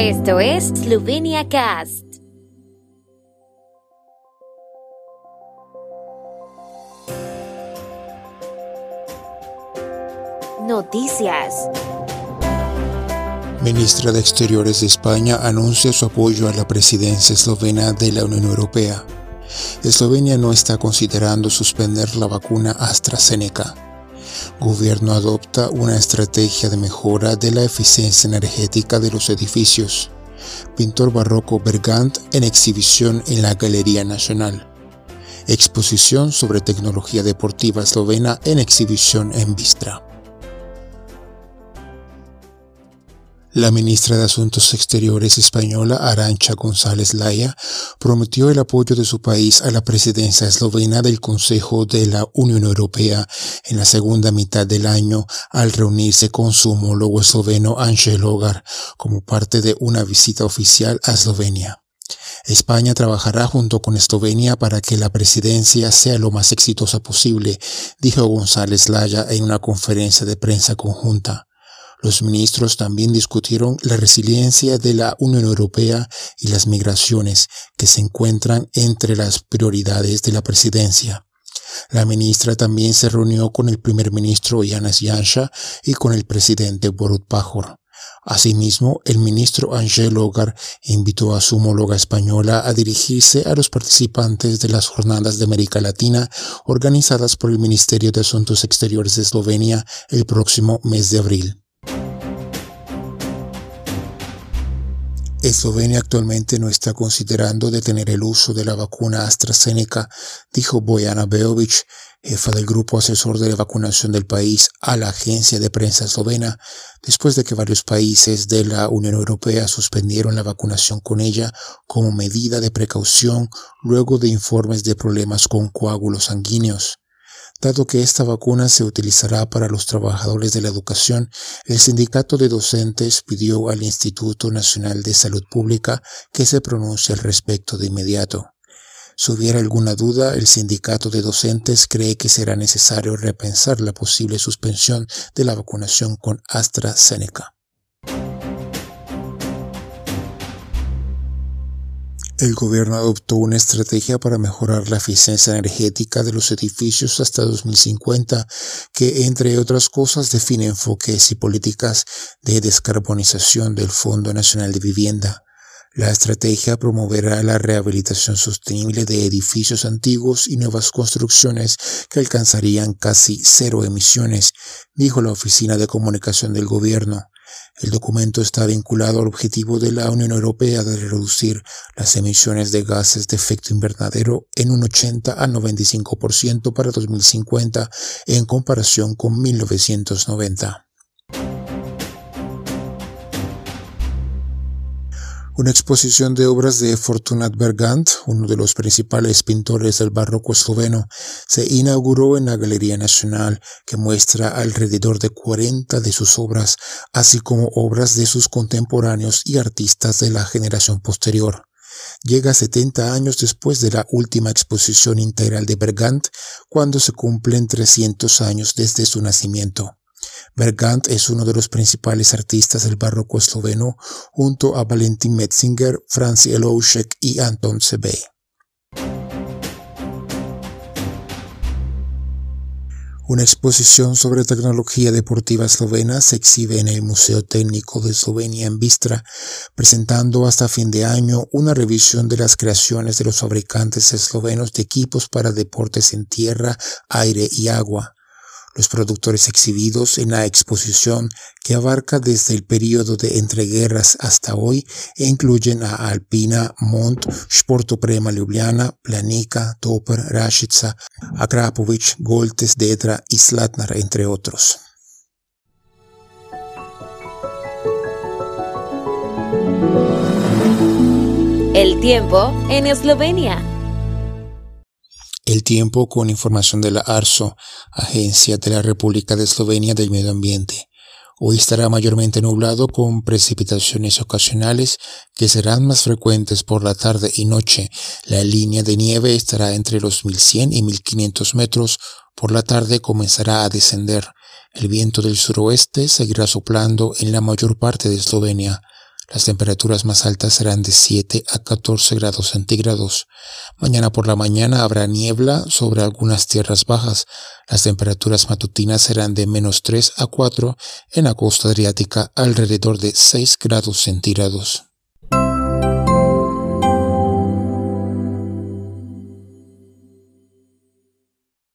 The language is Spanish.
Esto es Slovenia Cast. Noticias. Ministra de Exteriores de España anuncia su apoyo a la presidencia eslovena de la Unión Europea. Eslovenia no está considerando suspender la vacuna AstraZeneca. Gobierno adopta una estrategia de mejora de la eficiencia energética de los edificios. Pintor barroco Bergant en exhibición en la Galería Nacional. Exposición sobre tecnología deportiva eslovena en exhibición en Vistra. La ministra de Asuntos Exteriores española Arancha González Laya prometió el apoyo de su país a la presidencia eslovena del Consejo de la Unión Europea en la segunda mitad del año al reunirse con su homólogo esloveno Ángel Hogar como parte de una visita oficial a Eslovenia. España trabajará junto con Eslovenia para que la presidencia sea lo más exitosa posible, dijo González Laya en una conferencia de prensa conjunta. Los ministros también discutieron la resiliencia de la Unión Europea y las migraciones que se encuentran entre las prioridades de la presidencia. La ministra también se reunió con el primer ministro Yanis Yansha y con el presidente Borut Pajor. Asimismo, el ministro Ángel Hogar invitó a su homóloga española a dirigirse a los participantes de las jornadas de América Latina organizadas por el Ministerio de Asuntos Exteriores de Eslovenia el próximo mes de abril. Eslovenia actualmente no está considerando detener el uso de la vacuna AstraZeneca, dijo Bojana Beovic, jefa del grupo asesor de la vacunación del país, a la agencia de prensa eslovena, después de que varios países de la Unión Europea suspendieron la vacunación con ella como medida de precaución luego de informes de problemas con coágulos sanguíneos. Dado que esta vacuna se utilizará para los trabajadores de la educación, el sindicato de docentes pidió al Instituto Nacional de Salud Pública que se pronuncie al respecto de inmediato. Si hubiera alguna duda, el sindicato de docentes cree que será necesario repensar la posible suspensión de la vacunación con AstraZeneca. El gobierno adoptó una estrategia para mejorar la eficiencia energética de los edificios hasta 2050, que entre otras cosas define enfoques y políticas de descarbonización del Fondo Nacional de Vivienda. La estrategia promoverá la rehabilitación sostenible de edificios antiguos y nuevas construcciones que alcanzarían casi cero emisiones, dijo la Oficina de Comunicación del Gobierno. El documento está vinculado al objetivo de la Unión Europea de reducir las emisiones de gases de efecto invernadero en un 80 a 95% para 2050 en comparación con 1990. Una exposición de obras de Fortunat Bergant, uno de los principales pintores del barroco esloveno, se inauguró en la Galería Nacional, que muestra alrededor de 40 de sus obras, así como obras de sus contemporáneos y artistas de la generación posterior. Llega 70 años después de la última exposición integral de Bergant, cuando se cumplen 300 años desde su nacimiento. Bergant es uno de los principales artistas del barroco esloveno junto a Valentin Metzinger, Franz Eloušek y Anton Sebe. Una exposición sobre tecnología deportiva eslovena se exhibe en el Museo Técnico de Eslovenia en Vistra, presentando hasta fin de año una revisión de las creaciones de los fabricantes eslovenos de equipos para deportes en tierra, aire y agua. Los productores exhibidos en la exposición, que abarca desde el periodo de entreguerras hasta hoy, e incluyen a Alpina, Mont, Prema Ljubljana, Planica, Topper, Rashica, Akrapovic, Goltes, Dedra y Slatnar, entre otros. El tiempo en Eslovenia. El tiempo con información de la ARSO, Agencia de la República de Eslovenia del Medio Ambiente. Hoy estará mayormente nublado con precipitaciones ocasionales que serán más frecuentes por la tarde y noche. La línea de nieve estará entre los 1100 y 1500 metros. Por la tarde comenzará a descender. El viento del suroeste seguirá soplando en la mayor parte de Eslovenia. Las temperaturas más altas serán de 7 a 14 grados centígrados. Mañana por la mañana habrá niebla sobre algunas tierras bajas. Las temperaturas matutinas serán de menos 3 a 4 en la costa adriática alrededor de 6 grados centígrados.